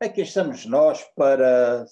Aqui estamos nós para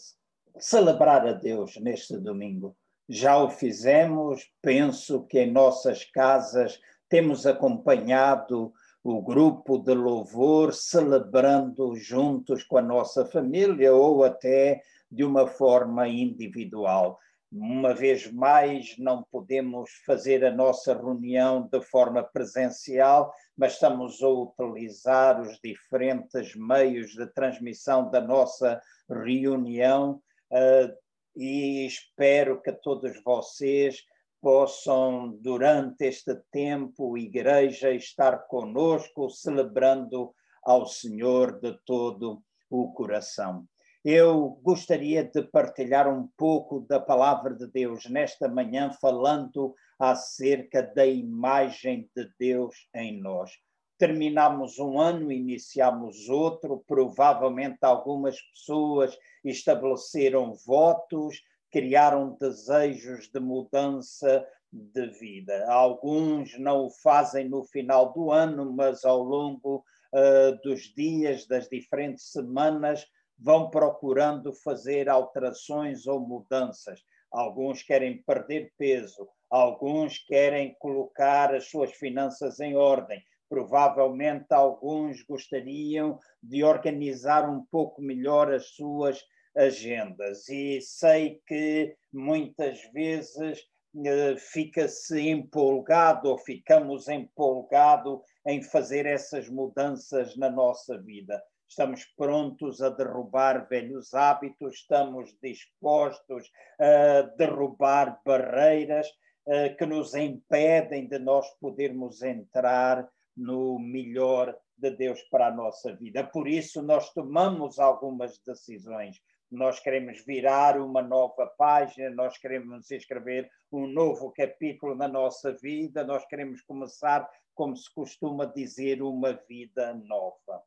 celebrar a Deus neste domingo. Já o fizemos, penso que em nossas casas temos acompanhado o grupo de louvor celebrando juntos com a nossa família ou até de uma forma individual. Uma vez mais, não podemos fazer a nossa reunião de forma presencial, mas estamos a utilizar os diferentes meios de transmissão da nossa reunião uh, e espero que todos vocês possam, durante este tempo, igreja, estar conosco, celebrando ao Senhor de todo o coração. Eu gostaria de partilhar um pouco da palavra de Deus nesta manhã, falando acerca da imagem de Deus em nós. Terminamos um ano, iniciamos outro, provavelmente algumas pessoas estabeleceram votos, criaram desejos de mudança de vida. Alguns não o fazem no final do ano, mas ao longo uh, dos dias, das diferentes semanas, vão procurando fazer alterações ou mudanças. Alguns querem perder peso, alguns querem colocar as suas finanças em ordem. Provavelmente alguns gostariam de organizar um pouco melhor as suas agendas. E sei que muitas vezes eh, fica-se empolgado ou ficamos empolgado em fazer essas mudanças na nossa vida estamos prontos a derrubar velhos hábitos, estamos dispostos a derrubar barreiras uh, que nos impedem de nós podermos entrar no melhor de Deus para a nossa vida. Por isso, nós tomamos algumas decisões. Nós queremos virar uma nova página, nós queremos escrever um novo capítulo na nossa vida, nós queremos começar, como se costuma dizer, uma vida nova.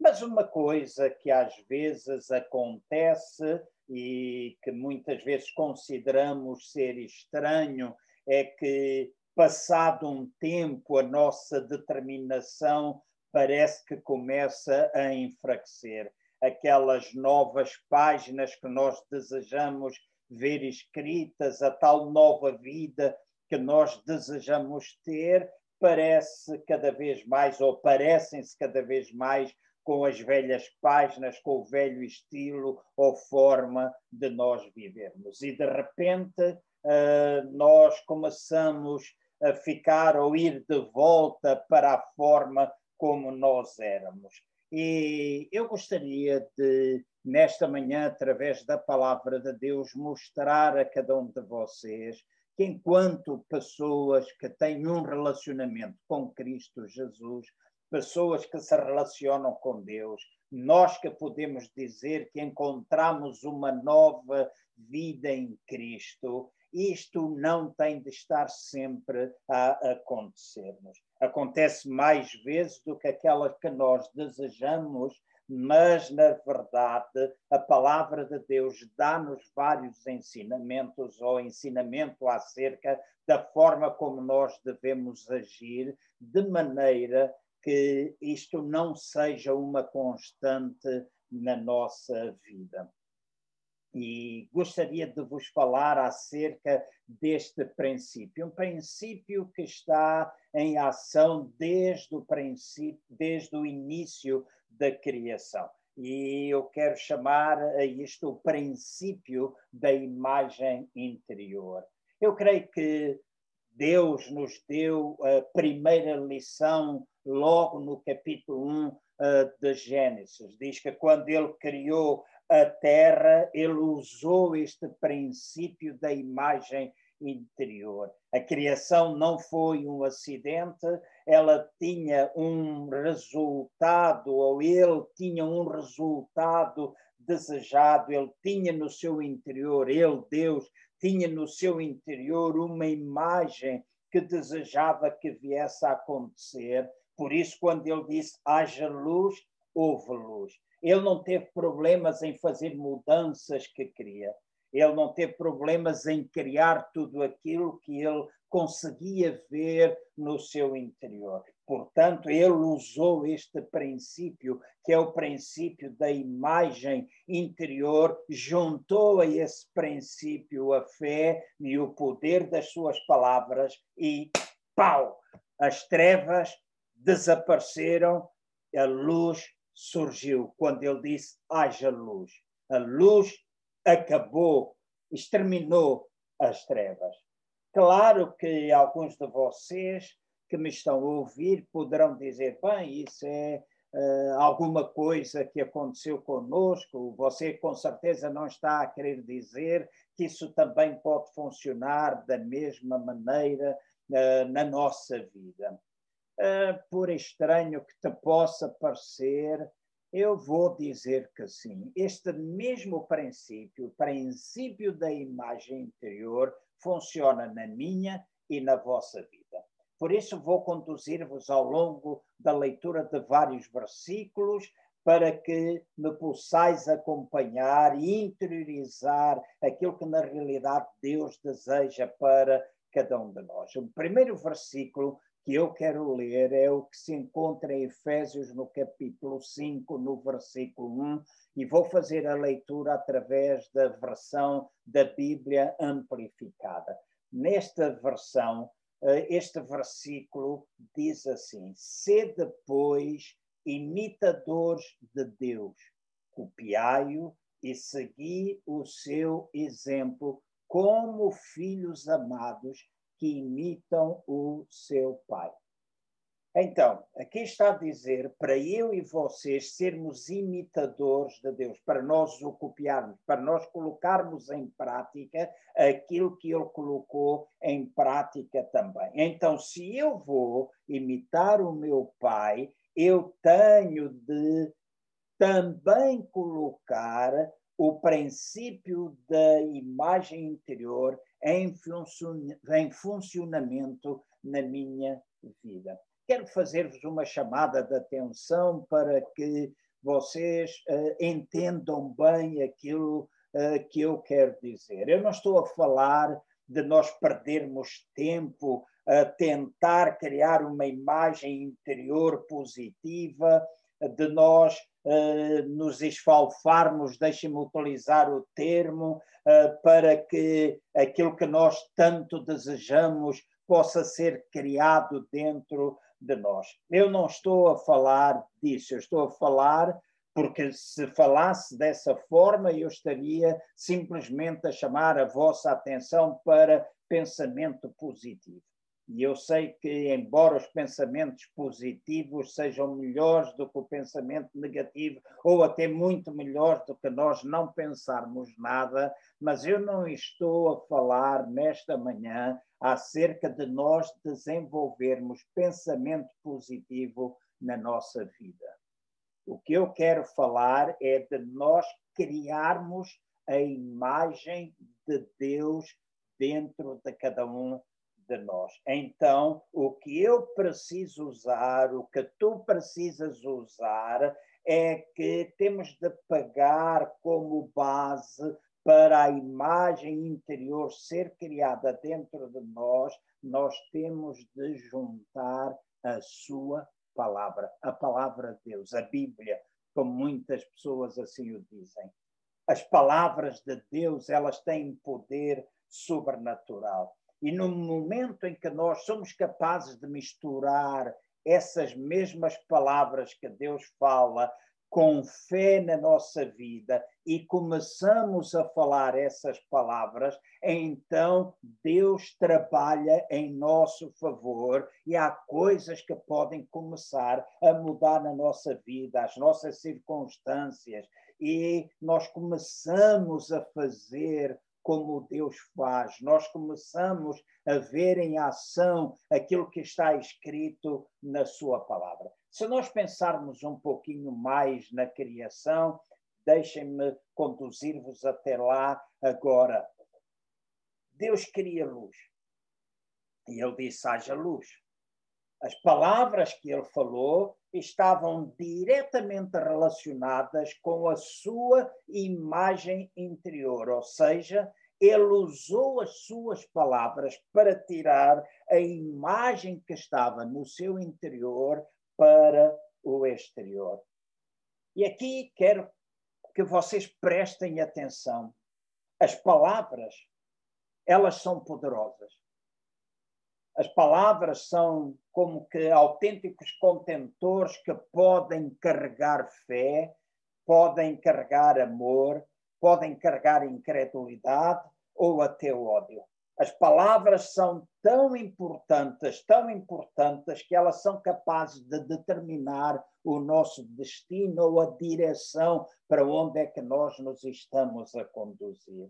Mas uma coisa que às vezes acontece e que muitas vezes consideramos ser estranho é que, passado um tempo, a nossa determinação parece que começa a enfraquecer. Aquelas novas páginas que nós desejamos ver escritas, a tal nova vida que nós desejamos ter, parece cada vez mais, ou parecem-se cada vez mais com as velhas páginas, com o velho estilo ou forma de nós vivermos. E de repente uh, nós começamos a ficar ou ir de volta para a forma como nós éramos. E eu gostaria de, nesta manhã, através da palavra de Deus, mostrar a cada um de vocês que, enquanto pessoas que têm um relacionamento com Cristo Jesus, pessoas que se relacionam com Deus, nós que podemos dizer que encontramos uma nova vida em Cristo, isto não tem de estar sempre a acontecer-nos. Acontece mais vezes do que aquela que nós desejamos, mas, na verdade, a palavra de Deus dá-nos vários ensinamentos ou ensinamento acerca da forma como nós devemos agir, de maneira que isto não seja uma constante na nossa vida. E gostaria de vos falar acerca deste princípio, um princípio que está em ação desde o princípio, desde o início da criação. E eu quero chamar a isto o princípio da imagem interior. Eu creio que Deus nos deu a primeira lição logo no capítulo 1 uh, eh, de Gênesis. Diz que quando ele criou a terra, ele usou este princípio da imagem interior. A criação não foi um acidente, ela tinha um resultado, ou ele tinha um resultado desejado, ele tinha no seu interior, ele, Deus, tinha no seu interior uma imagem que desejava que viesse a acontecer. Por isso, quando ele disse haja luz, houve luz. Ele não teve problemas em fazer mudanças que queria. Ele não teve problemas em criar tudo aquilo que ele conseguia ver no seu interior. Portanto, ele usou este princípio, que é o princípio da imagem interior, juntou a esse princípio a fé e o poder das suas palavras e pau! As trevas desapareceram, a luz surgiu quando ele disse: haja luz. A luz acabou, exterminou as trevas. Claro que alguns de vocês que me estão a ouvir poderão dizer: bem, isso é uh, alguma coisa que aconteceu conosco, você com certeza não está a querer dizer que isso também pode funcionar da mesma maneira uh, na nossa vida. Uh, por estranho que te possa parecer, eu vou dizer que sim. Este mesmo princípio, o princípio da imagem interior, funciona na minha e na vossa vida. Por isso, vou conduzir-vos ao longo da leitura de vários versículos para que me possais acompanhar e interiorizar aquilo que na realidade Deus deseja para cada um de nós. O primeiro versículo que eu quero ler é o que se encontra em Efésios no capítulo 5, no versículo 1, e vou fazer a leitura através da versão da Bíblia amplificada. Nesta versão, este versículo diz assim: Sede, pois, imitadores de Deus, copiai-o e segui o seu exemplo como filhos amados que imitam o seu pai. Então, aqui está a dizer para eu e vocês sermos imitadores de Deus, para nós o copiarmos, para nós colocarmos em prática aquilo que Ele colocou em prática também. Então, se eu vou imitar o meu Pai, eu tenho de também colocar o princípio da imagem interior em, funcionamento na minha vida quero fazer-vos uma chamada de atenção para que vocês uh, entendam bem aquilo uh, que eu quero dizer. Eu não estou a falar de nós perdermos tempo a tentar criar uma imagem interior positiva, de nós uh, nos esfalfarmos, deixem-me utilizar o termo, para que aquilo que nós tanto desejamos possa ser criado dentro de nós. Eu não estou a falar disso, eu estou a falar porque se falasse dessa forma, eu estaria simplesmente a chamar a vossa atenção para pensamento positivo. E eu sei que, embora os pensamentos positivos sejam melhores do que o pensamento negativo, ou até muito melhores do que nós não pensarmos nada, mas eu não estou a falar nesta manhã acerca de nós desenvolvermos pensamento positivo na nossa vida. O que eu quero falar é de nós criarmos a imagem de Deus dentro de cada um de nós. Então, o que eu preciso usar, o que tu precisas usar, é que temos de pagar como base para a imagem interior ser criada dentro de nós, nós temos de juntar a sua palavra, a palavra de Deus, a Bíblia, como muitas pessoas assim o dizem. As palavras de Deus, elas têm poder sobrenatural. E no momento em que nós somos capazes de misturar essas mesmas palavras que Deus fala com fé na nossa vida e começamos a falar essas palavras, então Deus trabalha em nosso favor e há coisas que podem começar a mudar na nossa vida, as nossas circunstâncias, e nós começamos a fazer como Deus faz. Nós começamos a ver em ação aquilo que está escrito na Sua palavra. Se nós pensarmos um pouquinho mais na criação, deixem-me conduzir-vos até lá agora. Deus cria luz. E ele disse: haja luz. As palavras que ele falou estavam diretamente relacionadas com a sua imagem interior, ou seja, ele usou as suas palavras para tirar a imagem que estava no seu interior para o exterior. E aqui quero que vocês prestem atenção. As palavras, elas são poderosas. As palavras são como que autênticos contentores que podem carregar fé, podem carregar amor, podem carregar incredulidade ou até ódio. As palavras são tão importantes, tão importantes, que elas são capazes de determinar o nosso destino ou a direção para onde é que nós nos estamos a conduzir.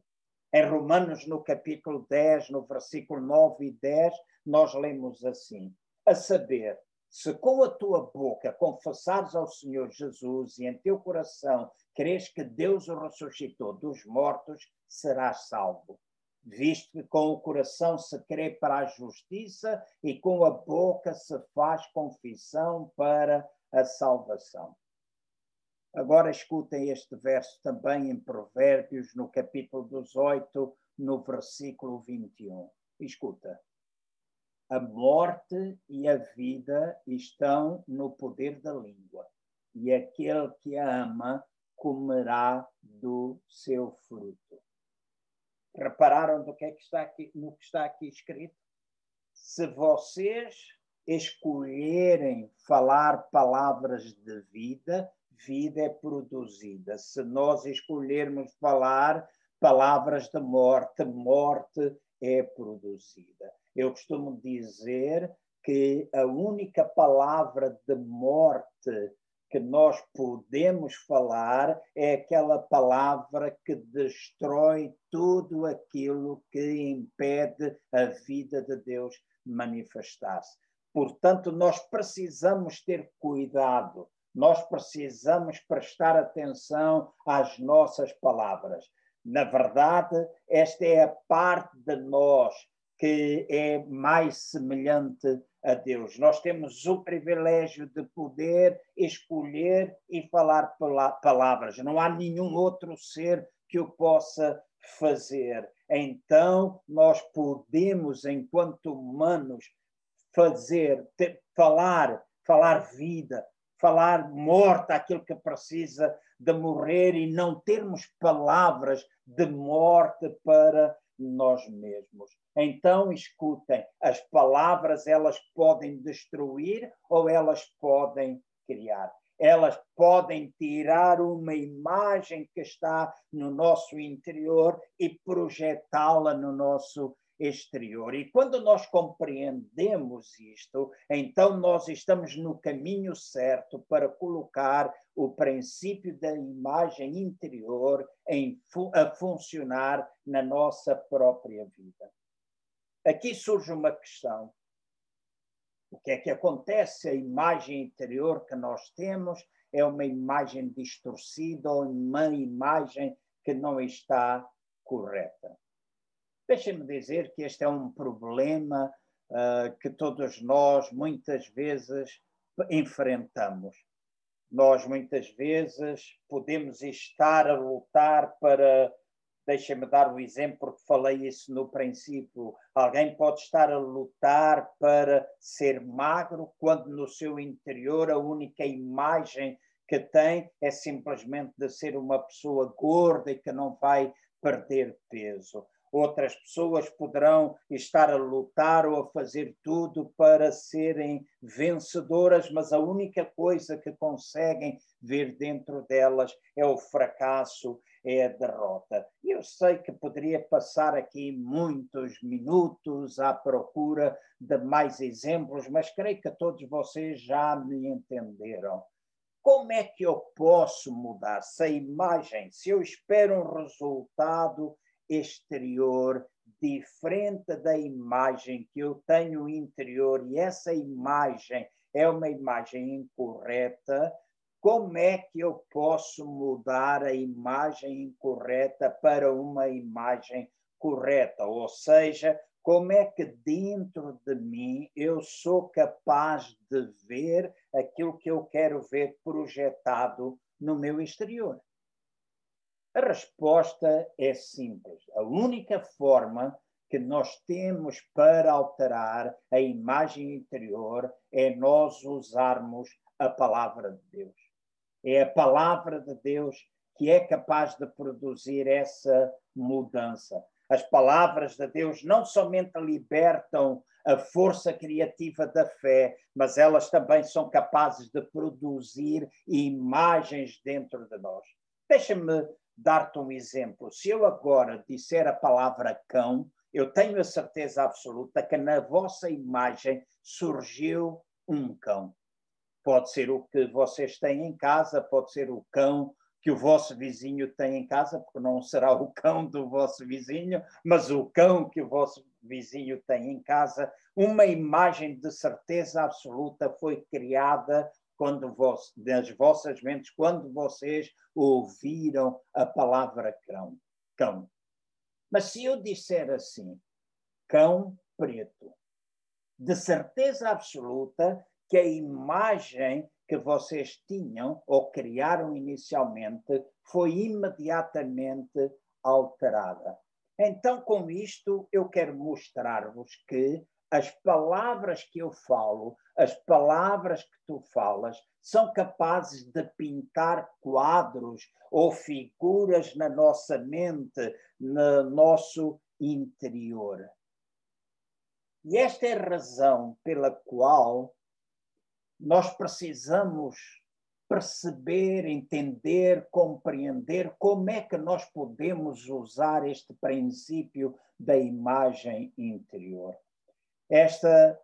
Em Romanos, no capítulo 10, no versículo 9 e 10, nós lemos assim: a saber, se com a tua boca confessares ao Senhor Jesus e em teu coração crês que Deus o ressuscitou dos mortos, serás salvo. Visto que com o coração se crê para a justiça e com a boca se faz confissão para a salvação. Agora escutem este verso também em Provérbios, no capítulo 18, no versículo 21. Escuta. A morte e a vida estão no poder da língua, e aquele que a ama comerá do seu fruto. Repararam do que é que está aqui, no que está aqui escrito? Se vocês escolherem falar palavras de vida, vida é produzida. Se nós escolhermos falar palavras de morte, morte é produzida. Eu costumo dizer que a única palavra de morte que nós podemos falar é aquela palavra que destrói tudo aquilo que impede a vida de Deus manifestar-se. Portanto, nós precisamos ter cuidado, nós precisamos prestar atenção às nossas palavras. Na verdade, esta é a parte de nós que é mais semelhante a Deus. Nós temos o privilégio de poder escolher e falar palavras. Não há nenhum outro ser que o possa fazer. Então, nós podemos, enquanto humanos, fazer, ter, falar, falar vida, falar morte àquilo que precisa de morrer e não termos palavras de morte para nós mesmos. Então, escutem, as palavras elas podem destruir ou elas podem criar. Elas podem tirar uma imagem que está no nosso interior e projetá-la no nosso exterior. E quando nós compreendemos isto, então nós estamos no caminho certo para colocar o princípio da imagem interior em, a funcionar na nossa própria vida. Aqui surge uma questão. O que é que acontece? A imagem interior que nós temos é uma imagem distorcida ou uma imagem que não está correta. Deixem-me dizer que este é um problema uh, que todos nós muitas vezes enfrentamos. Nós muitas vezes podemos estar a lutar para. Deixem-me dar o exemplo, porque falei isso no princípio. Alguém pode estar a lutar para ser magro, quando no seu interior a única imagem que tem é simplesmente de ser uma pessoa gorda e que não vai perder peso outras pessoas poderão estar a lutar ou a fazer tudo para serem vencedoras, mas a única coisa que conseguem ver dentro delas é o fracasso, é a derrota. Eu sei que poderia passar aqui muitos minutos à procura de mais exemplos, mas creio que todos vocês já me entenderam. Como é que eu posso mudar se a imagem, se eu espero um resultado exterior diferente da imagem que eu tenho interior e essa imagem é uma imagem incorreta, como é que eu posso mudar a imagem incorreta para uma imagem correta? Ou seja, como é que dentro de mim eu sou capaz de ver aquilo que eu quero ver projetado no meu exterior? A resposta é simples. A única forma que nós temos para alterar a imagem interior é nós usarmos a palavra de Deus. É a palavra de Deus que é capaz de produzir essa mudança. As palavras de Deus não somente libertam a força criativa da fé, mas elas também são capazes de produzir imagens dentro de nós. Deixa-me dar-te um exemplo. Se eu agora disser a palavra cão, eu tenho a certeza absoluta que na vossa imagem surgiu um cão. Pode ser o que vocês têm em casa, pode ser o cão que o vosso vizinho tem em casa, porque não será o cão do vosso vizinho, mas o cão que o vosso vizinho tem em casa. Uma imagem de certeza absoluta foi criada quando vos, nas vossas mentes, quando vocês ouviram a palavra cão. cão. Mas se eu disser assim, cão preto, de certeza absoluta que a imagem que vocês tinham ou criaram inicialmente foi imediatamente alterada. Então, com isto, eu quero mostrar-vos que as palavras que eu falo, as palavras que tu falas, são capazes de pintar quadros ou figuras na nossa mente, no nosso interior. E esta é a razão pela qual nós precisamos perceber, entender, compreender como é que nós podemos usar este princípio da imagem interior. Esta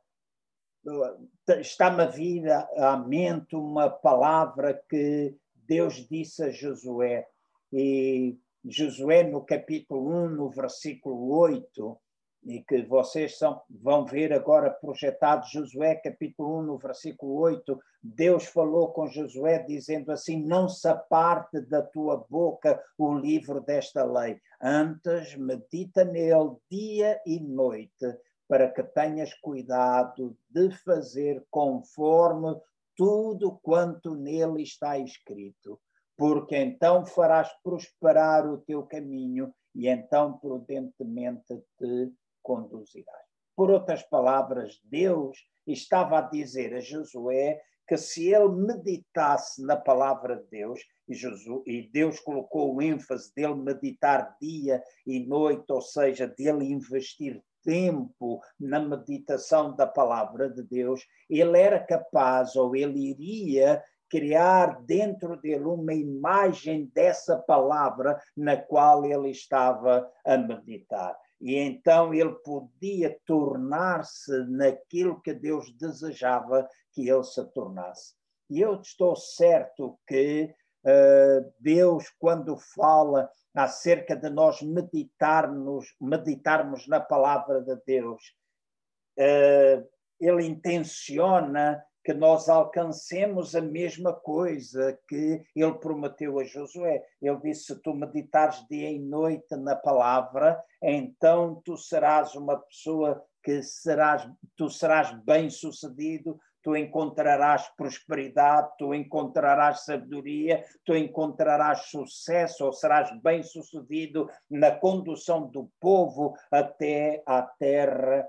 está-me a à mente uma palavra que Deus disse a Josué, e Josué no capítulo 1, no versículo 8, e que vocês são, vão ver agora projetado, Josué capítulo 1, no versículo 8, Deus falou com Josué dizendo assim, não se aparte da tua boca o livro desta lei, antes medita nele dia e noite, para que tenhas cuidado de fazer conforme tudo quanto nele está escrito, porque então farás prosperar o teu caminho e então prudentemente te conduzirás. Por outras palavras, Deus estava a dizer a Josué que se ele meditasse na palavra de Deus, e, Jesus, e Deus colocou o ênfase dele meditar dia e noite, ou seja, dele investir tempo na meditação da palavra de Deus, ele era capaz ou ele iria criar dentro dele uma imagem dessa palavra na qual ele estava a meditar e então ele podia tornar-se naquilo que Deus desejava que ele se tornasse. E eu estou certo que Deus, quando fala acerca de nós meditarmos, meditarmos na palavra de Deus, uh, ele intenciona que nós alcancemos a mesma coisa que ele prometeu a Josué. Ele disse: Se tu meditares dia e noite na palavra, então tu serás uma pessoa que serás, tu serás bem-sucedido, tu encontrarás prosperidade, tu encontrarás sabedoria, tu encontrarás sucesso, ou serás bem-sucedido na condução do povo até à terra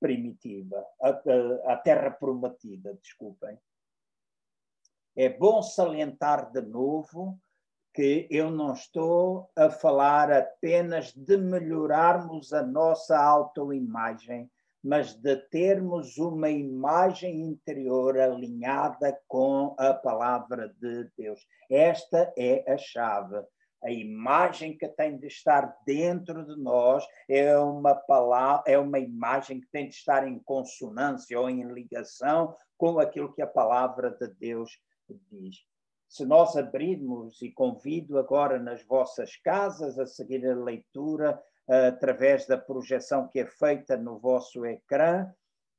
primitiva, a terra prometida, desculpem. É bom salientar de novo que eu não estou a falar apenas de melhorarmos a nossa autoimagem, mas de termos uma imagem interior alinhada com a palavra de Deus. Esta é a chave a imagem que tem de estar dentro de nós é uma palavra, é uma imagem que tem de estar em consonância ou em ligação com aquilo que a palavra de Deus diz. Se nós abrirmos, e convido agora nas vossas casas a seguir a leitura através da projeção que é feita no vosso ecrã,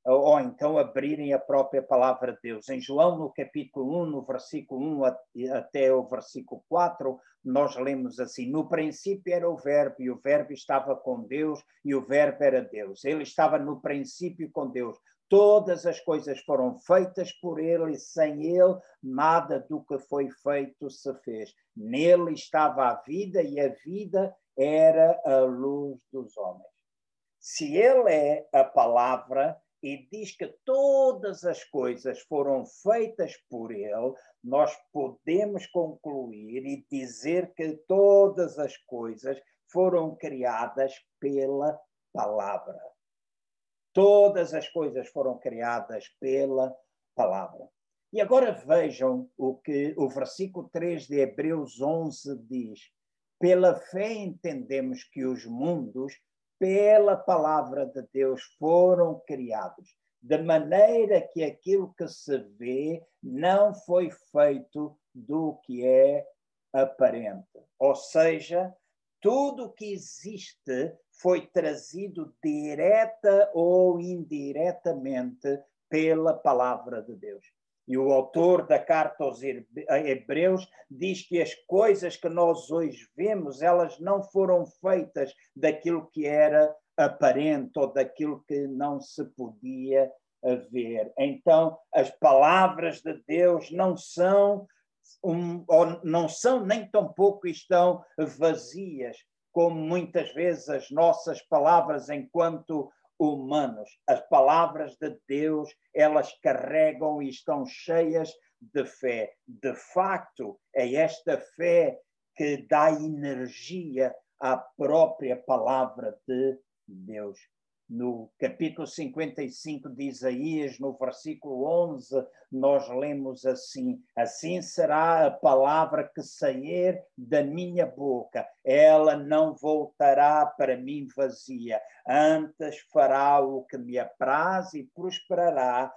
ou então abrirem a própria palavra de Deus. Em João, no capítulo 1, no versículo 1 até o versículo 4, nós lemos assim: No princípio era o Verbo, e o Verbo estava com Deus, e o Verbo era Deus. Ele estava no princípio com Deus. Todas as coisas foram feitas por ele e sem ele nada do que foi feito se fez. Nele estava a vida e a vida era a luz dos homens. Se ele é a palavra e diz que todas as coisas foram feitas por ele, nós podemos concluir e dizer que todas as coisas foram criadas pela palavra. Todas as coisas foram criadas pela palavra. E agora vejam o que o versículo 3 de Hebreus 11 diz. Pela fé entendemos que os mundos, pela palavra de Deus, foram criados, de maneira que aquilo que se vê não foi feito do que é aparente. Ou seja, tudo que existe foi trazido direta ou indiretamente pela palavra de Deus. E o autor da carta aos Hebreus diz que as coisas que nós hoje vemos, elas não foram feitas daquilo que era aparente ou daquilo que não se podia ver. Então, as palavras de Deus não são um, não são nem tampouco estão vazias, como muitas vezes as nossas palavras enquanto humanos. As palavras de Deus, elas carregam e estão cheias de fé. De facto, é esta fé que dá energia à própria palavra de Deus no capítulo 55 de Isaías, no versículo 11, nós lemos assim: Assim será a palavra que sair da minha boca, ela não voltará para mim vazia, antes fará o que me apraz e prosperará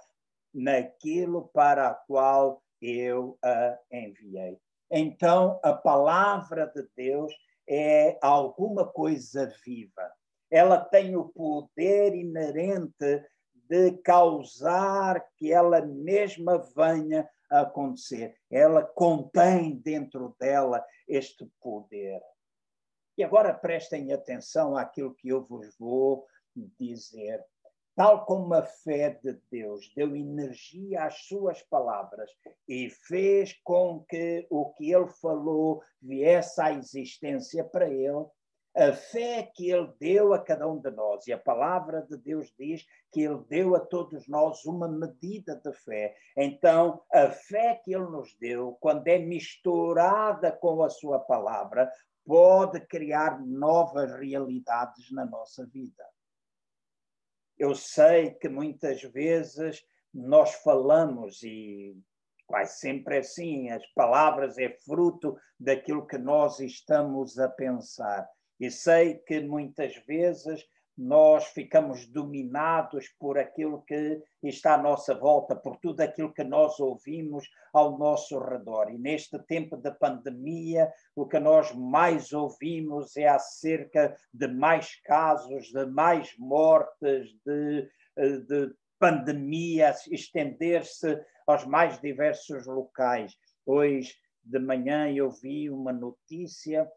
naquilo para a qual eu a enviei. Então, a palavra de Deus é alguma coisa viva ela tem o poder inerente de causar que ela mesma venha a acontecer. Ela contém dentro dela este poder. E agora prestem atenção àquilo que eu vos vou dizer. Tal como a fé de Deus deu energia às suas palavras e fez com que o que ele falou viesse à existência para ele, a fé que ele deu a cada um de nós, e a palavra de Deus diz que ele deu a todos nós uma medida de fé. Então, a fé que ele nos deu, quando é misturada com a sua palavra, pode criar novas realidades na nossa vida. Eu sei que muitas vezes nós falamos e quase sempre é assim, as palavras é fruto daquilo que nós estamos a pensar. E sei que muitas vezes nós ficamos dominados por aquilo que está à nossa volta, por tudo aquilo que nós ouvimos ao nosso redor. E neste tempo de pandemia, o que nós mais ouvimos é acerca de mais casos, de mais mortes, de, de pandemia estender-se aos mais diversos locais. Hoje de manhã eu vi uma notícia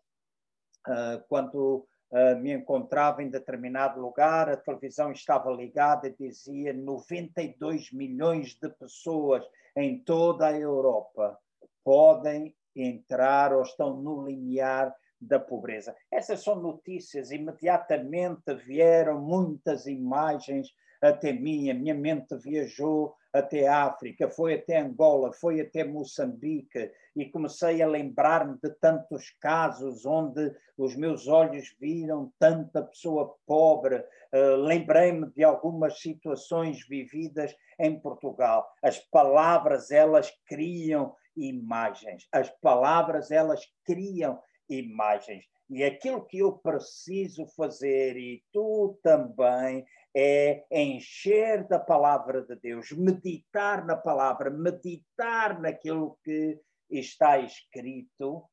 quando uh, me encontrava em determinado lugar, a televisão estava ligada e dizia 92 milhões de pessoas em toda a Europa podem entrar ou estão no limiar da pobreza. Essas são notícias, imediatamente vieram muitas imagens até mim, a minha mente viajou até África, foi até Angola, foi até Moçambique e comecei a lembrar-me de tantos casos onde os meus olhos viram tanta pessoa pobre. Uh, Lembrei-me de algumas situações vividas em Portugal. As palavras, elas criam imagens. As palavras, elas criam imagens. E aquilo que eu preciso fazer, e tu também, é encher da palavra de Deus, meditar na palavra, meditar naquilo que está escrito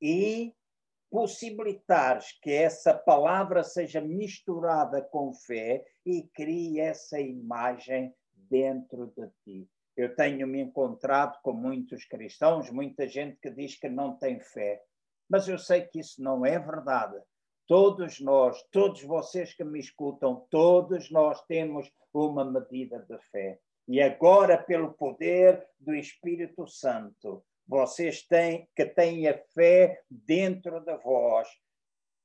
e possibilitares que essa palavra seja misturada com fé e crie essa imagem dentro de ti. Eu tenho me encontrado com muitos cristãos, muita gente que diz que não tem fé, mas eu sei que isso não é verdade. Todos nós, todos vocês que me escutam, todos nós temos uma medida de fé. E agora, pelo poder do Espírito Santo, vocês têm que têm a fé dentro de vós,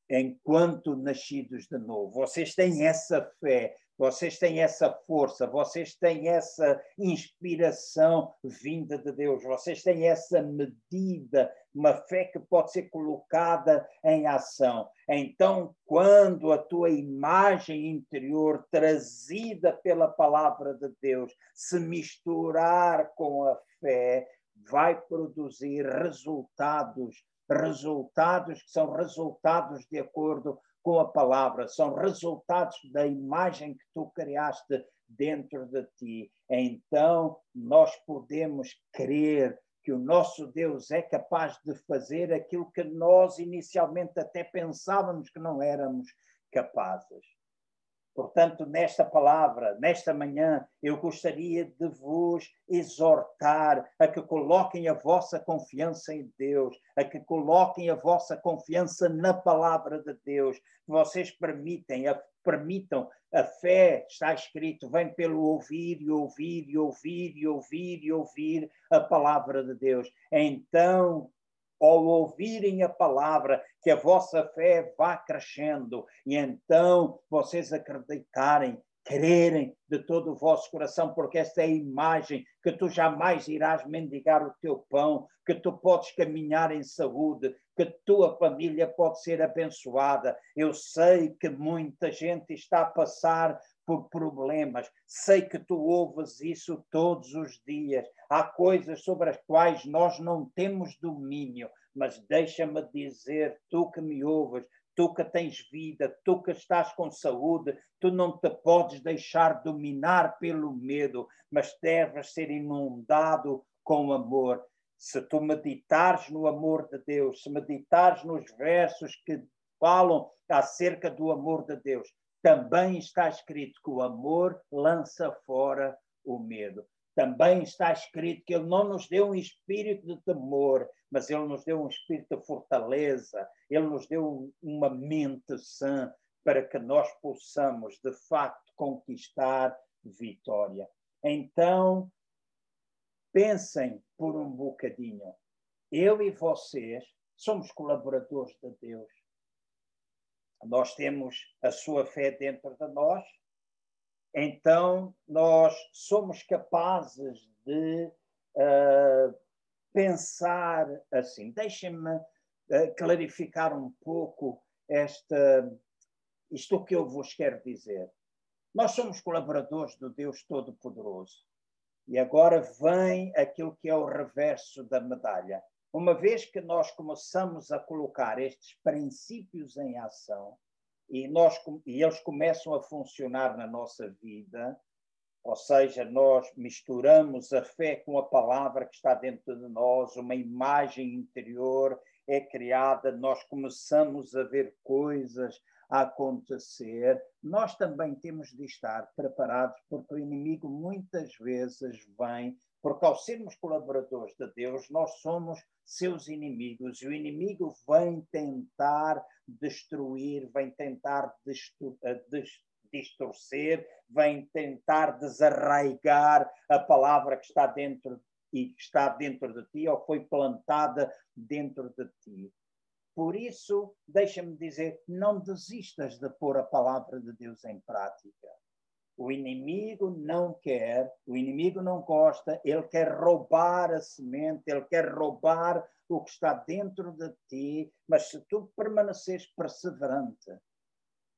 enquanto nascidos de novo. Vocês têm essa fé, vocês têm essa força, vocês têm essa inspiração vinda de Deus, vocês têm essa medida, uma fé que pode ser colocada em ação. Então, quando a tua imagem interior, trazida pela palavra de Deus, se misturar com a fé, vai produzir resultados, resultados que são resultados de acordo com a palavra, são resultados da imagem que tu criaste dentro de ti. Então, nós podemos crer que o nosso Deus é capaz de fazer aquilo que nós inicialmente até pensávamos que não éramos capazes. Portanto, nesta palavra, nesta manhã, eu gostaria de vos exortar a que coloquem a vossa confiança em Deus, a que coloquem a vossa confiança na palavra de Deus, vocês permitem, a, permitam a fé, está escrito, vem pelo ouvir e ouvir e ouvir e ouvir e ouvir a palavra de Deus. Então, ao ouvirem a palavra, que a vossa fé vá crescendo e então vocês acreditarem, crerem de todo o vosso coração, porque esta é a imagem que tu jamais irás mendigar o teu pão, que tu podes caminhar em saúde, que tua família pode ser abençoada. Eu sei que muita gente está a passar por problemas. Sei que tu ouves isso todos os dias. Há coisas sobre as quais nós não temos domínio, mas deixa-me dizer, tu que me ouves, tu que tens vida, tu que estás com saúde, tu não te podes deixar dominar pelo medo, mas deves ser inundado com amor. Se tu meditares no amor de Deus, se meditares nos versos que falam acerca do amor de Deus, também está escrito que o amor lança fora o medo. Também está escrito que Ele não nos deu um espírito de temor, mas Ele nos deu um espírito de fortaleza, Ele nos deu uma mente sã para que nós possamos, de facto, conquistar vitória. Então, pensem por um bocadinho. Eu e vocês somos colaboradores de Deus nós temos a sua fé dentro de nós, então nós somos capazes de uh, pensar assim. Deixem-me uh, clarificar um pouco esta, isto que eu vos quero dizer. Nós somos colaboradores do Deus Todo-Poderoso. E agora vem aquilo que é o reverso da medalha. Uma vez que nós começamos a colocar estes princípios em ação e, nós, e eles começam a funcionar na nossa vida, ou seja, nós misturamos a fé com a palavra que está dentro de nós, uma imagem interior é criada, nós começamos a ver coisas a acontecer, nós também temos de estar preparados, porque o inimigo muitas vezes vem porque ao sermos colaboradores de Deus, nós somos seus inimigos e o inimigo vem tentar destruir, vem tentar eh, distorcer, vem tentar desarraigar a palavra que está dentro e que está dentro de ti ou foi plantada dentro de ti. Por isso, deixa-me dizer, não desistas de pôr a palavra de Deus em prática. O inimigo não quer, o inimigo não gosta, ele quer roubar a semente, ele quer roubar o que está dentro de ti, mas se tu permaneceres perseverante,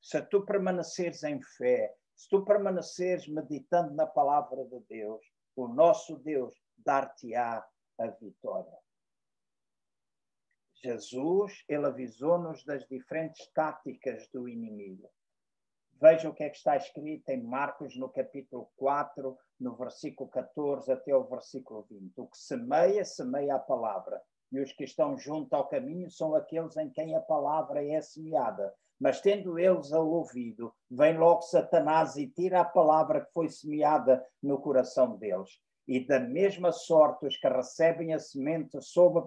se tu permaneceres em fé, se tu permaneceres meditando na palavra de Deus, o nosso Deus dar-te-á a vitória. Jesus, ele avisou-nos das diferentes táticas do inimigo. Veja o que é que está escrito em Marcos, no capítulo 4, no versículo 14 até o versículo 20. O que semeia, semeia a palavra. E os que estão junto ao caminho são aqueles em quem a palavra é semeada. Mas tendo eles a ouvido, vem logo Satanás e tira a palavra que foi semeada no coração deles. E da mesma sorte os que recebem a semente sob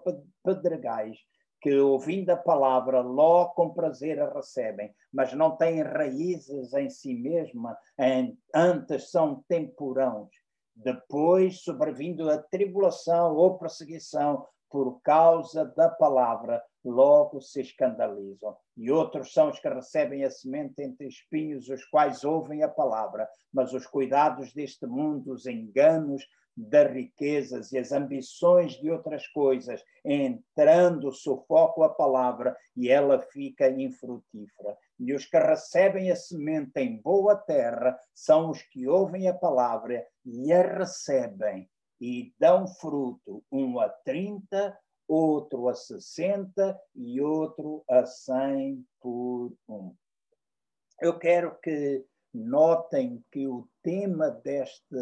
pedregais que, ouvindo a palavra, logo com prazer a recebem, mas não têm raízes em si mesma, antes são temporãos. Depois, sobrevindo a tribulação ou perseguição por causa da palavra, logo se escandalizam. E outros são os que recebem a semente entre espinhos, os quais ouvem a palavra, mas os cuidados deste mundo, os enganos das riquezas e as ambições de outras coisas, entrando, sufocam a palavra e ela fica infrutífera. E os que recebem a semente em boa terra são os que ouvem a palavra e a recebem e dão fruto, um a 30, outro a 60 e outro a 100 por um. Eu quero que notem que o tema deste,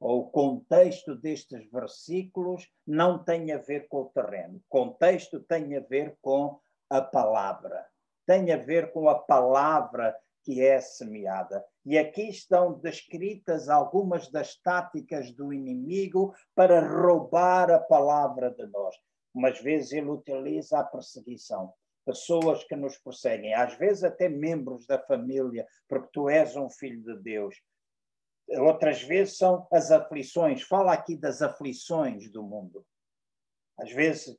ou o contexto destes versículos, não tem a ver com o terreno. O contexto tem a ver com a palavra. Tem a ver com a palavra que é semeada. E aqui estão descritas algumas das táticas do inimigo para roubar a palavra de nós. Umas vezes ele utiliza a perseguição. Pessoas que nos perseguem, às vezes até membros da família, porque tu és um filho de Deus. Outras vezes são as aflições. Fala aqui das aflições do mundo. Às vezes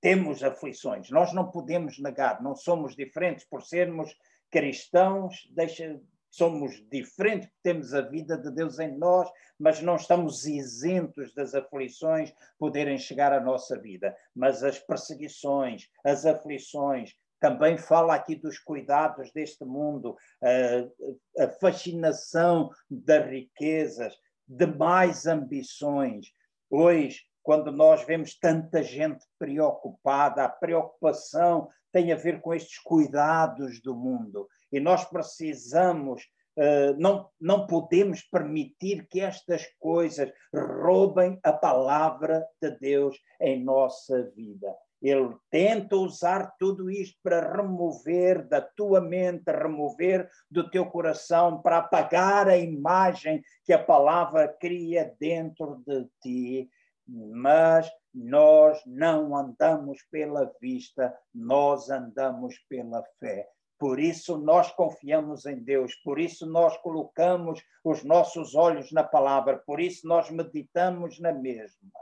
temos aflições. Nós não podemos negar, não somos diferentes por sermos cristãos, deixa, somos diferentes, temos a vida de Deus em nós, mas não estamos isentos das aflições poderem chegar à nossa vida. Mas as perseguições, as aflições, também fala aqui dos cuidados deste mundo, a, a fascinação das riquezas, de mais ambições. Hoje, quando nós vemos tanta gente preocupada, a preocupação tem a ver com estes cuidados do mundo. E nós precisamos, uh, não, não podemos permitir que estas coisas roubem a palavra de Deus em nossa vida. Ele tenta usar tudo isto para remover da tua mente, remover do teu coração, para apagar a imagem que a palavra cria dentro de ti. Mas nós não andamos pela vista, nós andamos pela fé. Por isso nós confiamos em Deus, por isso nós colocamos os nossos olhos na palavra, por isso nós meditamos na mesma.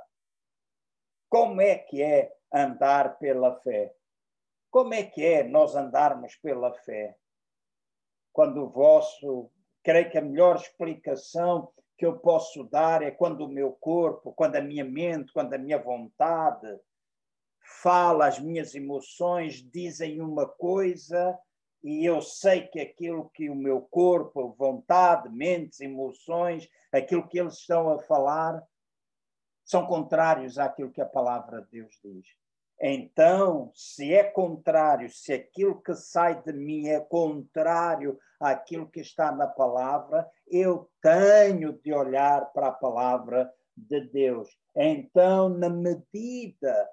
Como é que é andar pela fé? Como é que é nós andarmos pela fé? Quando o vosso, creio que a melhor explicação que eu posso dar é quando o meu corpo, quando a minha mente, quando a minha vontade fala, as minhas emoções dizem uma coisa e eu sei que aquilo que o meu corpo, vontade, mentes, emoções, aquilo que eles estão a falar, são contrários àquilo que a palavra de Deus diz. Então, se é contrário, se aquilo que sai de mim é contrário àquilo que está na palavra, eu tenho de olhar para a palavra de Deus. Então, na medida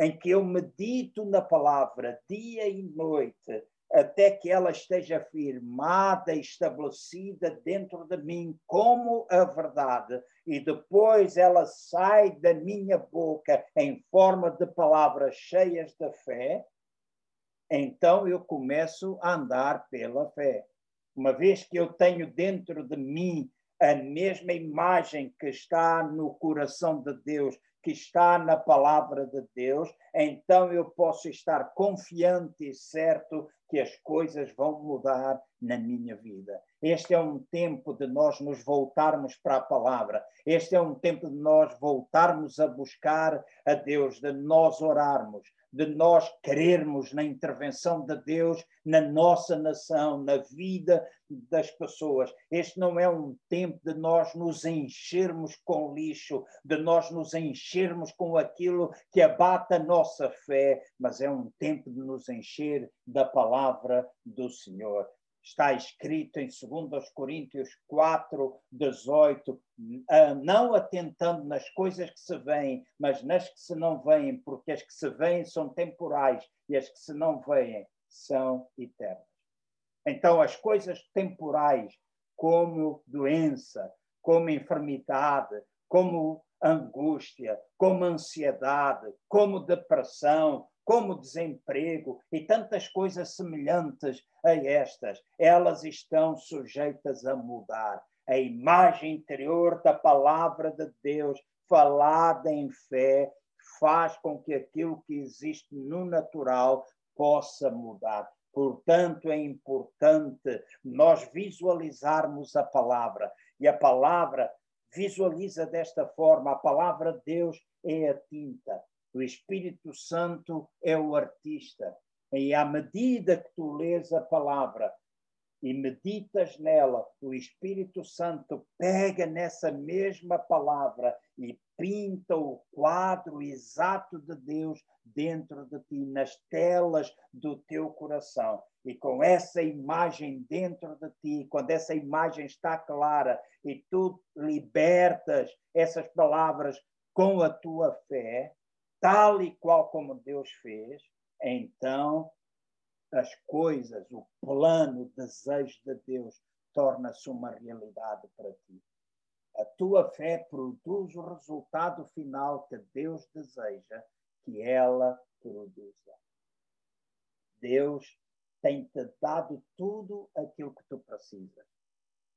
em que eu medito na palavra dia e noite, até que ela esteja firmada e estabelecida dentro de mim como a verdade, e depois ela sai da minha boca em forma de palavras cheias de fé, então eu começo a andar pela fé. Uma vez que eu tenho dentro de mim a mesma imagem que está no coração de Deus, que está na palavra de Deus, então eu posso estar confiante e certo que as coisas vão mudar na minha vida. Este é um tempo de nós nos voltarmos para a palavra. Este é um tempo de nós voltarmos a buscar a Deus, de nós orarmos, de nós querermos na intervenção de Deus na nossa nação, na vida das pessoas. Este não é um tempo de nós nos enchermos com lixo, de nós nos enchermos com aquilo que abata a nossa fé, mas é um tempo de nos encher da palavra do Senhor está escrito em 2 Coríntios 4, 18, ah, não atentando nas coisas que se veem, mas nas que se não veem, porque as que se veem são temporais e as que se não veem são eternas. Então, as coisas temporais, como doença, como enfermidade, como angústia, como ansiedade, como depressão, como desemprego e tantas coisas semelhantes a estas, elas estão sujeitas a mudar. A imagem interior da palavra de Deus, falada em fé, faz com que aquilo que existe no natural possa mudar. Portanto, é importante nós visualizarmos a palavra. E a palavra visualiza desta forma: a palavra de Deus é a tinta, o Espírito Santo é o artista. E à medida que tu lês a palavra e meditas nela, o Espírito Santo pega nessa mesma palavra e pinta o quadro exato de Deus dentro de ti, nas telas do teu coração. E com essa imagem dentro de ti, quando essa imagem está clara e tu libertas essas palavras com a tua fé, tal e qual como Deus fez, então as coisas, o plano, o desejo de Deus torna-se uma realidade para ti. A tua fé produz o resultado final que Deus deseja que ela produza. Deus tem-te dado tudo aquilo que tu precisas.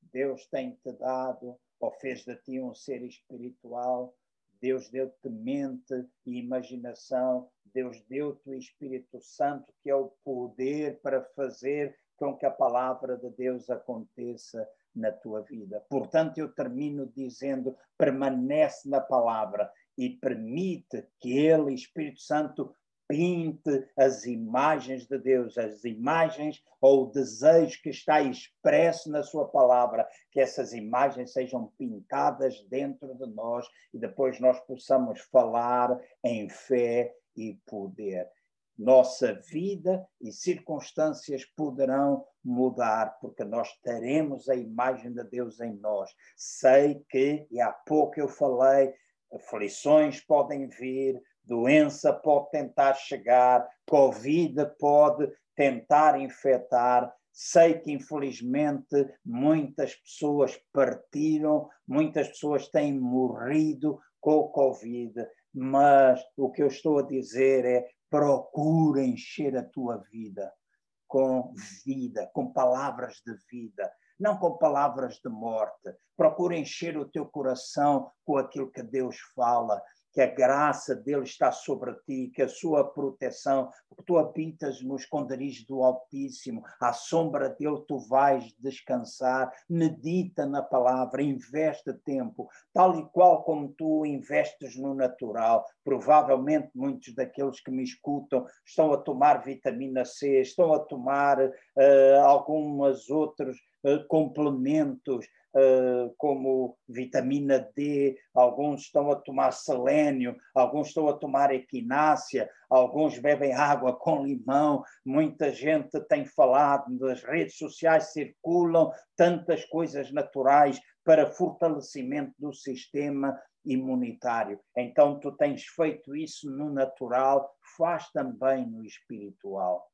Deus tem-te dado, ou fez de ti um ser espiritual, Deus deu-te mente e imaginação, Deus deu-te o Espírito Santo, que é o poder para fazer com que a palavra de Deus aconteça na tua vida. Portanto, eu termino dizendo: permanece na palavra e permite que Ele, Espírito Santo, pinte as imagens de Deus, as imagens ou o desejo que está expresso na Sua palavra, que essas imagens sejam pintadas dentro de nós e depois nós possamos falar em fé e poder. Nossa vida e circunstâncias poderão mudar, porque nós teremos a imagem de Deus em nós. Sei que, e há pouco eu falei, aflições podem vir, doença pode tentar chegar, Covid pode tentar infectar. Sei que, infelizmente, muitas pessoas partiram, muitas pessoas têm morrido com o Covid, mas o que eu estou a dizer é: procura encher a tua vida com vida, com palavras de vida, não com palavras de morte. Procura encher o teu coração com aquilo que Deus fala que a graça dele está sobre ti, que a sua proteção, porque tu habitas no esconderijo do Altíssimo, à sombra dele tu vais descansar, medita na palavra, investe tempo, tal e qual como tu investes no natural. Provavelmente muitos daqueles que me escutam estão a tomar vitamina C, estão a tomar uh, algumas outros uh, complementos, uh, como vitamina D, alguns estão a tomar selênio, alguns estão a tomar equinácia, alguns bebem água com limão, muita gente tem falado, nas redes sociais circulam tantas coisas naturais para fortalecimento do sistema imunitário. Então, tu tens feito isso no natural, faz também no espiritual.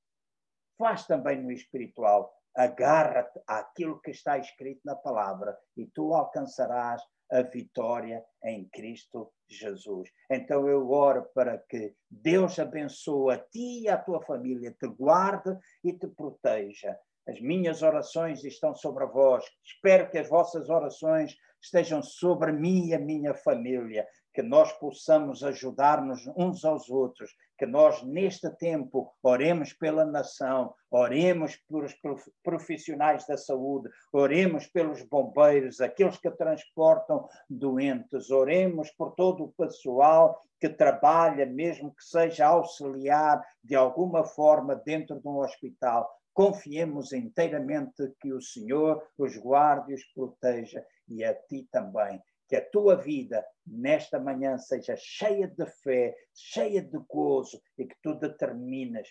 Faz também no espiritual agarra-te àquilo que está escrito na palavra e tu alcançarás a vitória em Cristo Jesus. Então eu oro para que Deus abençoe a ti e a tua família, te guarde e te proteja. As minhas orações estão sobre vós. Espero que as vossas orações estejam sobre mim e a minha família, que nós possamos ajudar-nos uns aos outros, que nós, neste tempo, oremos pela nação, oremos pelos profissionais da saúde, oremos pelos bombeiros, aqueles que transportam doentes, oremos por todo o pessoal que trabalha, mesmo que seja auxiliar de alguma forma dentro de um hospital. Confiemos inteiramente que o Senhor os guarde e os proteja e a ti também que a tua vida nesta manhã seja cheia de fé, cheia de gozo e que tu determinas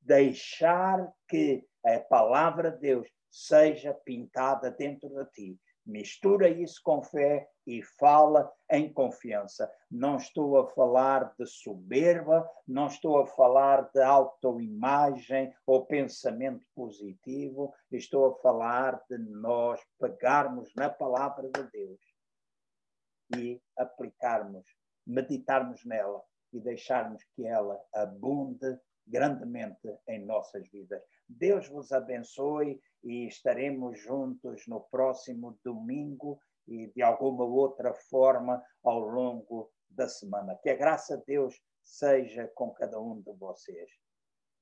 deixar que a palavra de Deus seja pintada dentro de ti. Mistura isso com fé e fala em confiança. Não estou a falar de soberba, não estou a falar de autoimagem ou pensamento positivo, estou a falar de nós pegarmos na palavra de Deus e aplicarmos, meditarmos nela e deixarmos que ela abunde grandemente em nossas vidas. Deus vos abençoe e estaremos juntos no próximo domingo e de alguma outra forma ao longo da semana. Que a graça de Deus seja com cada um de vocês.